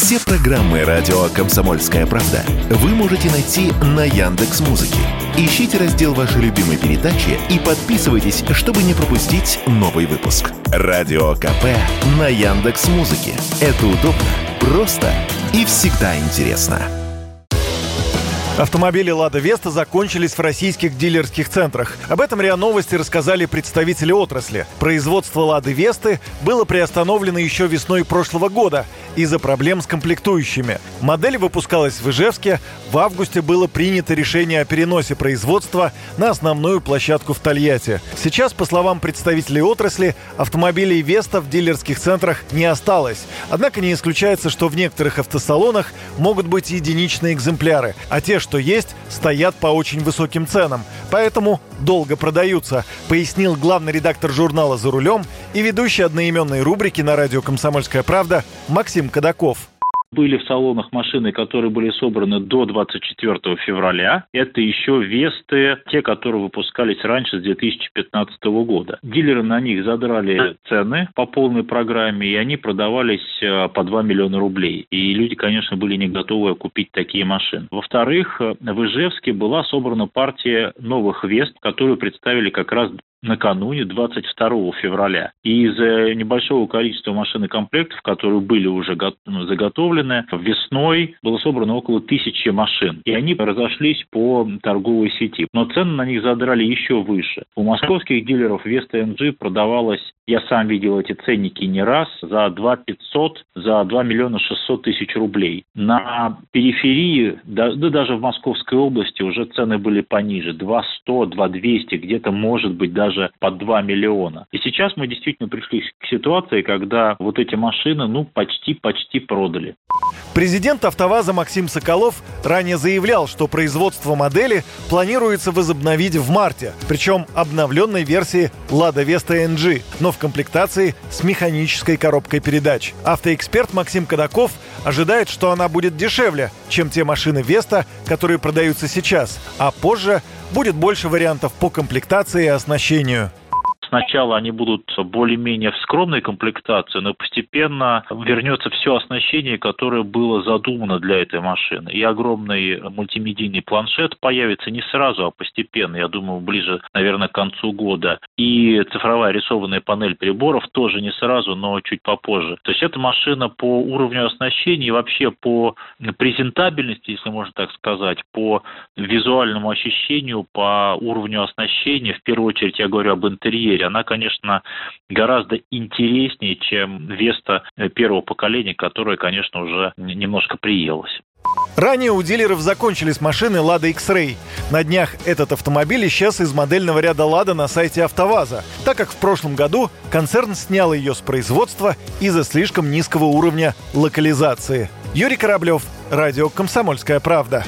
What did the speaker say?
Все программы радио Комсомольская правда вы можете найти на Яндекс Музыке. Ищите раздел вашей любимой передачи и подписывайтесь, чтобы не пропустить новый выпуск. Радио КП на Яндекс Музыке. Это удобно, просто и всегда интересно. Автомобили «Лада Веста» закончились в российских дилерских центрах. Об этом РИА Новости рассказали представители отрасли. Производство «Лады Весты» было приостановлено еще весной прошлого года из-за проблем с комплектующими. Модель выпускалась в Ижевске. В августе было принято решение о переносе производства на основную площадку в Тольятти. Сейчас, по словам представителей отрасли, автомобилей «Веста» в дилерских центрах не осталось. Однако не исключается, что в некоторых автосалонах могут быть единичные экземпляры, а те, что есть, стоят по очень высоким ценам, поэтому долго продаются, пояснил главный редактор журнала «За рулем» и ведущий одноименной рубрики на радио «Комсомольская правда» Максим Кадаков. Были в салонах машины, которые были собраны до 24 февраля. Это еще Весты, те, которые выпускались раньше с 2015 года. Дилеры на них задрали цены по полной программе, и они продавались э, по 2 миллиона рублей. И люди, конечно, были не готовы купить такие машины. Во-вторых, э, в Ижевске была собрана партия новых Вест, которую представили как раз накануне 22 февраля. И из-за небольшого количества машин и комплектов, которые были уже ну, заготовлены, весной было собрано около тысячи машин. И они разошлись по торговой сети. Но цены на них задрали еще выше. У московских дилеров Веста МГ продавалась, я сам видел эти ценники не раз, за 2 500, за 2 миллиона 600 тысяч рублей. На периферии, да даже в Московской области уже цены были пониже. 2 100, 2 200, где-то может быть даже даже под 2 миллиона. И сейчас мы действительно пришли к ситуации, когда вот эти машины, ну, почти-почти продали. Президент «АвтоВАЗа» Максим Соколов ранее заявлял, что производство модели планируется возобновить в марте, причем обновленной версии «Лада Веста NG», но в комплектации с механической коробкой передач. Автоэксперт Максим Кадаков ожидает, что она будет дешевле, чем те машины Веста, которые продаются сейчас, а позже будет больше вариантов по комплектации и оснащению. Сначала они будут более-менее в скромной комплектации, но постепенно вернется все оснащение, которое было задумано для этой машины. И огромный мультимедийный планшет появится не сразу, а постепенно. Я думаю, ближе, наверное, к концу года. И цифровая рисованная панель приборов тоже не сразу, но чуть попозже. То есть эта машина по уровню оснащения и вообще по презентабельности, если можно так сказать, по визуальному ощущению, по уровню оснащения, в первую очередь я говорю об интерьере, она, конечно, гораздо интереснее, чем Веста первого поколения, которая, конечно, уже немножко приелась. Ранее у дилеров закончились машины Lada X-Ray. На днях этот автомобиль исчез из модельного ряда Lada на сайте АвтоВАЗа, так как в прошлом году концерн снял ее с производства из-за слишком низкого уровня локализации. Юрий Кораблев, Радио «Комсомольская правда».